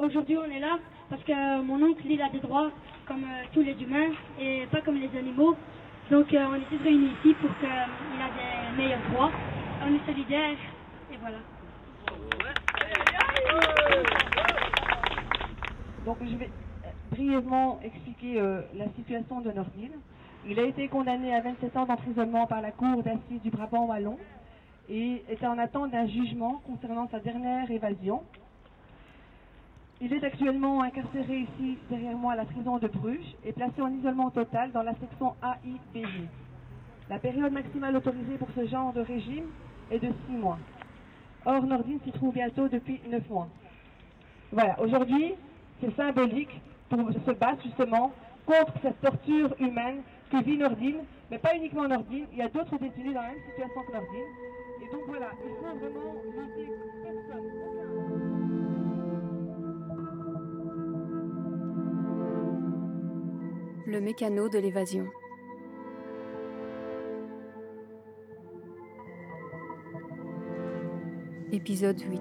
Aujourd'hui, on est là parce que mon oncle, il a des droits comme euh, tous les humains et pas comme les animaux. Donc, euh, on est tous réunis ici pour qu'il ait des meilleurs droits. On est solidaires et voilà. Donc, je vais brièvement expliquer euh, la situation de Nordine. Il a été condamné à 27 ans d'emprisonnement par la Cour d'assises du Brabant Wallon et était en attente d'un jugement concernant sa dernière évasion. Il est actuellement incarcéré ici, derrière moi, à la prison de Bruges et placé en isolement total dans la section AIBG. La période maximale autorisée pour ce genre de régime est de 6 mois. Or, Nordine s'y trouve bientôt depuis 9 mois. Voilà, aujourd'hui, c'est symbolique pour se battre justement contre cette torture humaine que vit Nordine, mais pas uniquement Nordine, il y a d'autres détenus dans la même situation que Nordine. Et donc voilà, il faut vraiment lutter Le mécano de l'évasion. Épisode 8.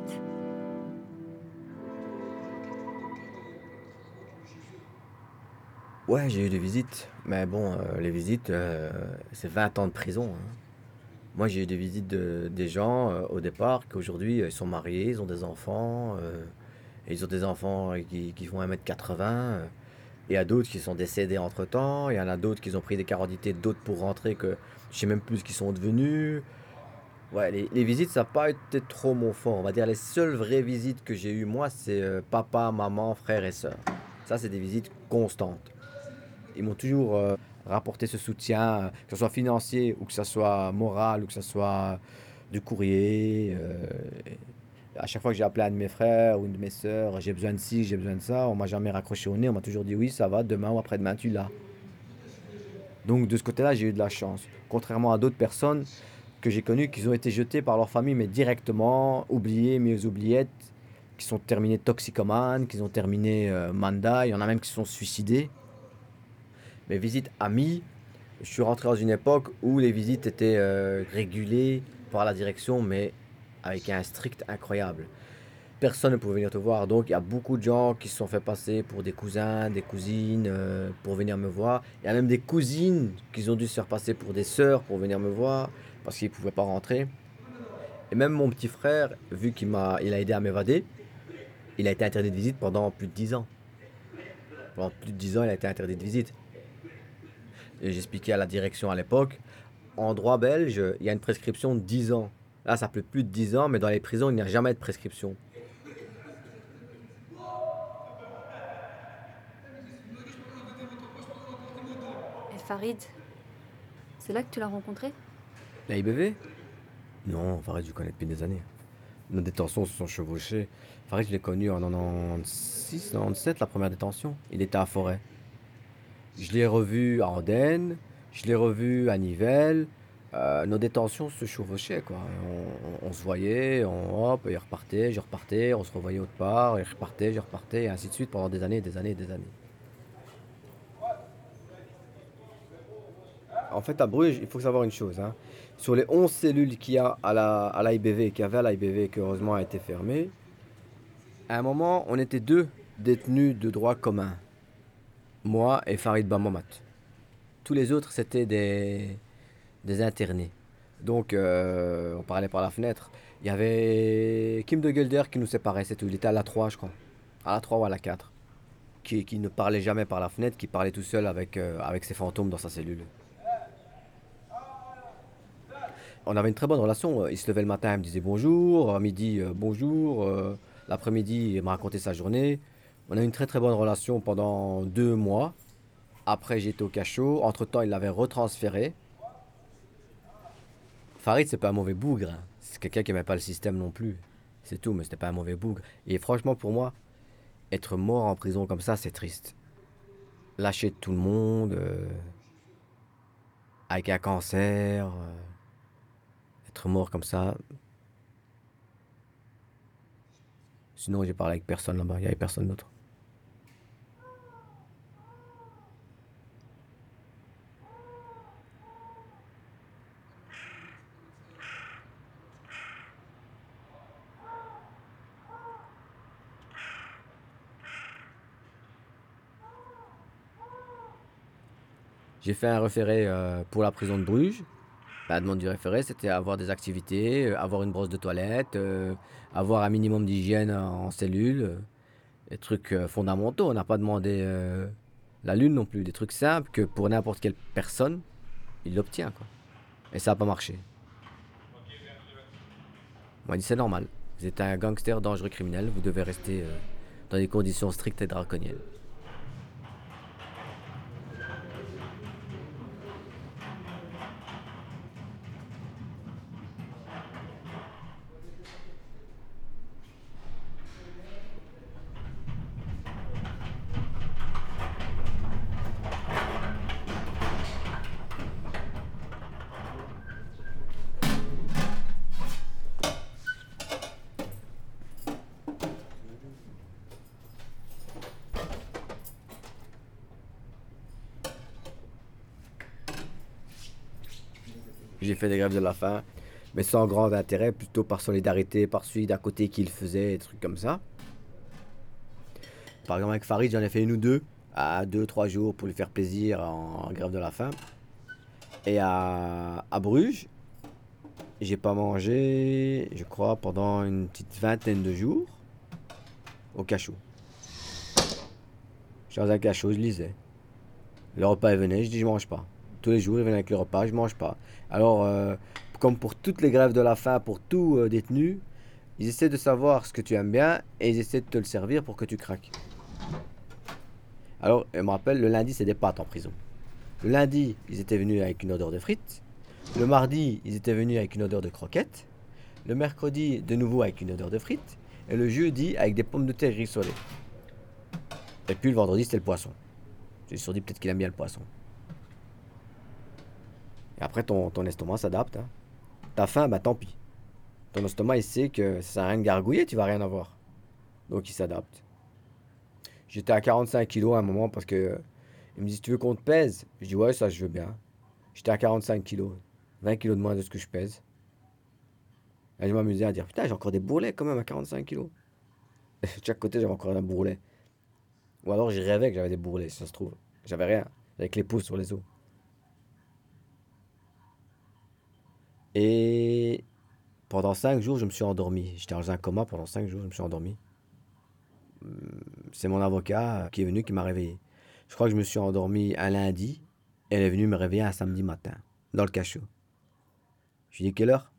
Ouais, j'ai eu des visites, mais bon, euh, les visites, euh, c'est 20 ans de prison. hein. Moi, j'ai eu des visites de, des gens euh, au départ qui aujourd'hui ils sont mariés, ils ont des enfants, et ils ont des enfants qui, font 1m80. euh. Il y a d'autres qui sont décédés entre temps, il y en a d'autres qui ont pris des carodités, d'autres pour rentrer que je sais même plus ce qu'ils sont devenus. Ouais, les, visites, ça n'a pas été trop mon fort. On va dire les seules vraies visites que j'ai eues, moi, c'est euh, papa, maman, frère et soeur. Ça, c'est des visites constantes. Ils m'ont toujours euh, rapporté ce soutien, euh, que ce soit financier ou que ce soit moral ou que ce soit du courrier. À chaque fois que j'ai appelé un de mes frères ou une de mes sœurs, j'ai besoin de ci, j'ai besoin de ça, on m'a jamais raccroché au nez, on m'a toujours dit oui, ça va, demain ou après-demain, tu l'as. Donc de ce côté-là, j'ai eu de la chance. Contrairement à d'autres personnes que j'ai connues qui ont été jetées par leur famille, mais directement, oubliées, mis aux oubliettes, qui sont terminées toxicomanes, qui ont terminé euh, manda, il y en a même qui se sont suicidés. Mes visites amies, je suis rentré dans une époque où les visites étaient euh, régulées par la direction, mais avec un strict incroyable. Personne ne pouvait venir te voir, donc il y a beaucoup de gens qui se sont fait passer pour des cousins, des cousines, euh, pour venir me voir. Il y a même des cousines qui ont dû se faire passer pour des sœurs pour venir me voir, parce qu'ils ne pouvaient pas rentrer. Et même mon petit frère, vu qu'il m'a, a aidé à m'évader, il a été interdit de visite pendant plus de 10 ans. Pendant plus de 10 ans, il a été interdit de visite. J'expliquais à la direction à l'époque, en droit belge, il y a une prescription de 10 ans. Là, ça fait plus de 10 ans, mais dans les prisons, il n'y a jamais de prescription. Et Farid, c'est là que tu l'as rencontré? La IBV Non, Farid, je connais depuis des années. Nos détentions se sont chevauchées. Farid, je l'ai connu en 96, 97, la première détention. Il était à Forêt. Je l'ai revu à Andenne, je l'ai revu à Nivelles. Euh, nos détentions se chevauchaient, quoi. On, se voyait, on, hop, il repartait, je repartais, on se revoyait autre part, il repartait, je repartais, et ainsi de suite pendant des années, des années, des années. En fait, à Bruges, il faut savoir une chose. hein. Sur les 11 cellules qu'il y a à la, à l'IBV, qu'il y avait à l'IBV, qui heureusement a été fermée, à un moment, on était deux détenus de droit commun. Moi et Farid Bamamat. Tous les autres, c'était des, des internés. Donc, euh, on parlait par la fenêtre. Il y avait Kim de Gelder qui nous séparait, c'est tout. Il était à la 3, je crois. À la 3 ou à la 4. Qui, qui ne parlait jamais par la fenêtre, qui parlait tout seul avec, euh, avec ses fantômes dans sa cellule. On avait une très bonne relation. Il se levait le matin, il me disait bonjour. À midi, euh, bonjour. Euh, L'après-midi, il me racontait sa journée. On a eu une très très bonne relation pendant deux mois. Après, j'étais au cachot. Entre-temps, il l'avait retransféré. Farid, c'est pas un mauvais bougre. hein. C'est quelqu'un qui n'aimait pas le système non plus. C'est tout, mais c'était pas un mauvais bougre. Et franchement, pour moi, être mort en prison comme ça, c'est triste. Lâcher tout le monde, euh, avec un cancer, euh, être mort comme ça. Sinon, j'ai parlé avec personne là-bas, il n'y avait personne d'autre. J'ai fait un référé euh, pour la prison de Bruges. La demande du référé, c'était avoir des activités, euh, avoir une brosse de toilette, euh, avoir un minimum d'hygiène en cellule, des trucs fondamentaux. On n'a pas demandé la lune non plus, des trucs simples que pour n'importe quelle personne, il l'obtient. quoi. Et ça n'a pas marché. On m'a dit c'est normal. Vous êtes un gangster dangereux criminel, vous devez rester dans des conditions strictes et draconiennes. J'ai fait des grèves de la faim, mais sans grand intérêt, plutôt par solidarité, par celui d'à côté qui le faisait, des trucs comme ça. Par exemple, avec Farid, j'en ai fait une ou deux, à deux, trois jours pour lui faire plaisir en grève de la faim. Et à, Bruges, j'ai pas mangé, je crois, pendant une petite vingtaine de jours au cachot. J'étais dans un cachot, je lisais. Le repas venait, je dis je mange pas. Tous les jours, il venait avec le repas, je mange pas. Alors, euh, comme pour toutes les grèves de la faim, pour tout euh, détenu, ils essaient de savoir ce que tu aimes bien et ils essaient de te le servir pour que tu craques. Alors, je me rappelle, le lundi, c'est des pâtes en prison. Le lundi, ils étaient venus avec une odeur de frites. Le mardi, ils étaient venus avec une odeur de croquettes. Le mercredi, de nouveau avec une odeur de frites. Et le jeudi, avec des pommes de terre rissolées. Et puis le vendredi, c'était le poisson. J'ai sur dit peut-être qu'il aime bien le poisson. Après, ton, estomac s'adapte. Hein. T'as faim, bah tant pis. Ton estomac, il sait que ça sert à rien de gargouiller, tu vas rien avoir. Donc il s'adapte. J'étais à 45 kilos à un moment parce que il me dit tu veux qu'on te pèse? Je dis ouais ça je veux bien. J'étais à 45 kilos, 20 kilos de moins de ce que je pèse. Et je m'amusais à dire putain j'ai encore des bourrelets quand même à 45 kilos. De chaque côté j'avais encore un bourrelet. Ou alors j'ai rêvé que j'avais des bourrelets ça se trouve. J'avais rien, avec les pouces sur les os. Et pendant 5 jours je me suis endormi. J'étais dans un coma pendant 5 jours je me suis endormi. C'est mon avocat qui est venu qui m'a réveillé. Je crois que je me suis endormi un lundi. Elle est venue me réveiller un samedi matin, dans le cachot. Je lui dis quelle heure?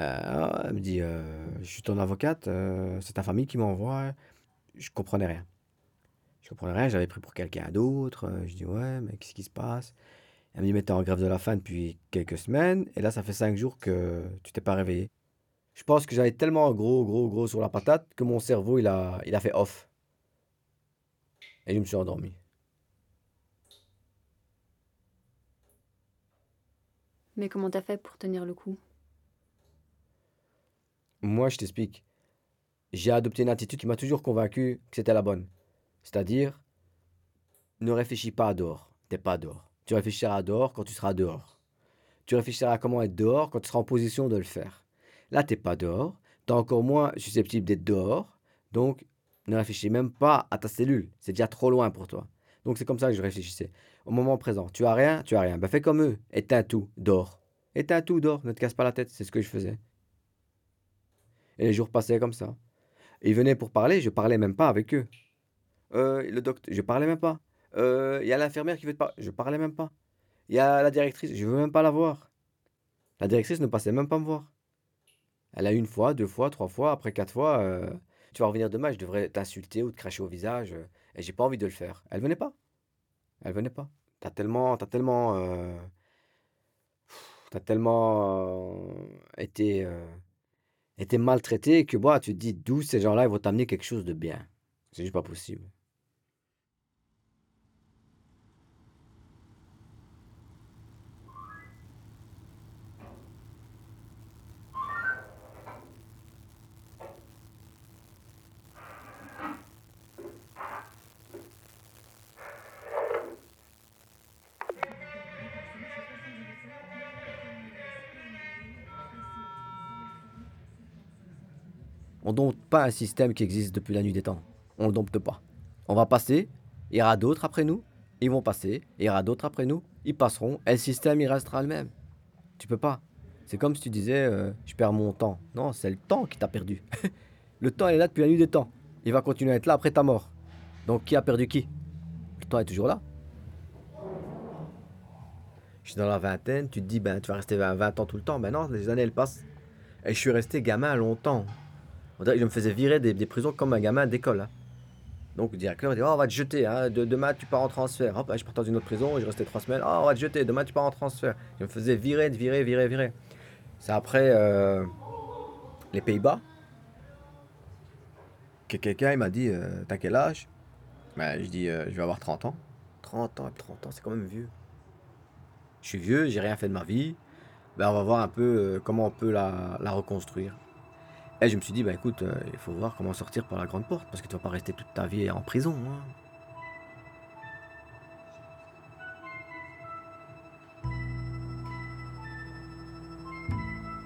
Euh, Elle me dit euh, Je suis ton avocate, euh, c'est ta famille qui m'envoie. Je comprenais rien. Je comprenais rien, j'avais pris pour quelqu'un d'autre. Je dis Ouais, mais qu'est-ce qui se passe? Elle me dit Mais t'es en grève de la faim depuis quelques semaines, et là, ça fait cinq jours que tu t'es pas réveillé. Je pense que j'avais tellement gros, gros, gros sur la patate que mon cerveau, il a, il a fait off. Et je me suis endormi. Mais comment t'as fait pour tenir le coup? Moi, je t'explique. J'ai adopté une attitude qui m'a toujours convaincu que c'était la bonne. C'est-à-dire, ne réfléchis pas à dehors. T'es pas dehors. Tu réfléchiras dehors quand tu seras dehors. Tu réfléchiras à comment être dehors quand tu seras en position de le faire. Là, t'es pas dehors. T'es encore moins susceptible d'être dehors. Donc, ne réfléchis même pas à ta cellule. C'est déjà trop loin pour toi. Donc, c'est comme ça que je réfléchissais. Au moment présent, tu as rien, tu as rien. Ben, fais comme eux. Éteins tout, dors. Éteins tout, dors. Ne te casse pas la tête. C'est ce que je faisais. Et les jours passaient comme ça. Ils venaient pour parler, je parlais même pas avec eux. Euh, le docteur, je parlais même pas. Euh, Il y a l'infirmière qui veut te parler, je parlais même pas. Il y a la directrice, je veux même pas la voir. La directrice ne passait même pas me voir. Elle a une fois, deux fois, trois fois, après quatre fois. euh, tu vas revenir demain, je devrais t'insulter ou te cracher au visage. euh, et j'ai pas envie de le faire. Elle venait pas. Elle venait pas. T'as tellement, t'as tellement, euh, t'as tellement été, été maltraité que bah, tu te dis d'où ces gens-là ils vont t'amener quelque chose de bien. C'est juste pas possible. On dompte pas un système qui existe depuis la nuit des temps. On le dompte pas. On va passer, il y aura d'autres après nous, ils vont passer, il y aura d'autres après nous, ils passeront, et le système, il restera le même. Tu peux pas. C'est comme si tu disais, euh, je perds mon temps. Non, c'est le temps qui t'a perdu. le temps, il est là depuis la nuit des temps. Il va continuer à être là après ta mort. Donc, qui a perdu qui? Le temps est toujours là. Je suis dans la vingtaine, tu te dis, ben, tu vas rester 20, 20 ans tout le temps. Ben non, les années, elles passent. Et je suis resté gamin longtemps. Je me faisais virer des, prisons comme un gamin d'école. hein. Donc le directeur dit oh, on va te jeter, hein. de, demain tu pars en transfert. Hop, je pars dans une autre prison, je restais trois semaines. Oh, on va te jeter, demain tu pars en transfert. Je me faisais virer, virer, virer, virer. C'est après euh, les Pays-Bas que quelqu'un m'a dit euh, T'as quel âge? Ben, Je dis euh, Je vais avoir 30 ans. 30 ans, 30 ans, c'est quand même vieux. Je suis vieux, j'ai rien fait de ma vie. Ben, on va voir un peu comment on peut la reconstruire. Et je me suis dit, bah écoute, euh, il faut voir comment sortir par la grande porte, parce que tu vas pas rester toute ta vie en prison. hein.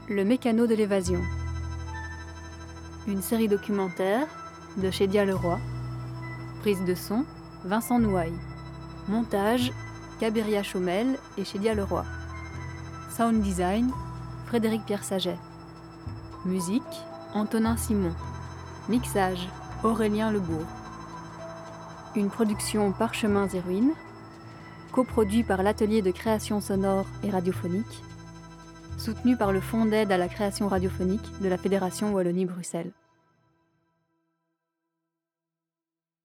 Le mécano de l'évasion. Une série documentaire de Chédia Leroy. Prise de son, Vincent Nouaille. Montage, Cabiria Chaumel et Chédia Leroy. Sound design, Frédéric Pierre Saget. Musique, Antonin Simon. Mixage, Aurélien Lebourg. Une production Parchemins et Ruines. Coproduit par l'Atelier de création sonore et radiophonique soutenu par le Fonds d'aide à la création radiophonique de la Fédération Wallonie-Bruxelles.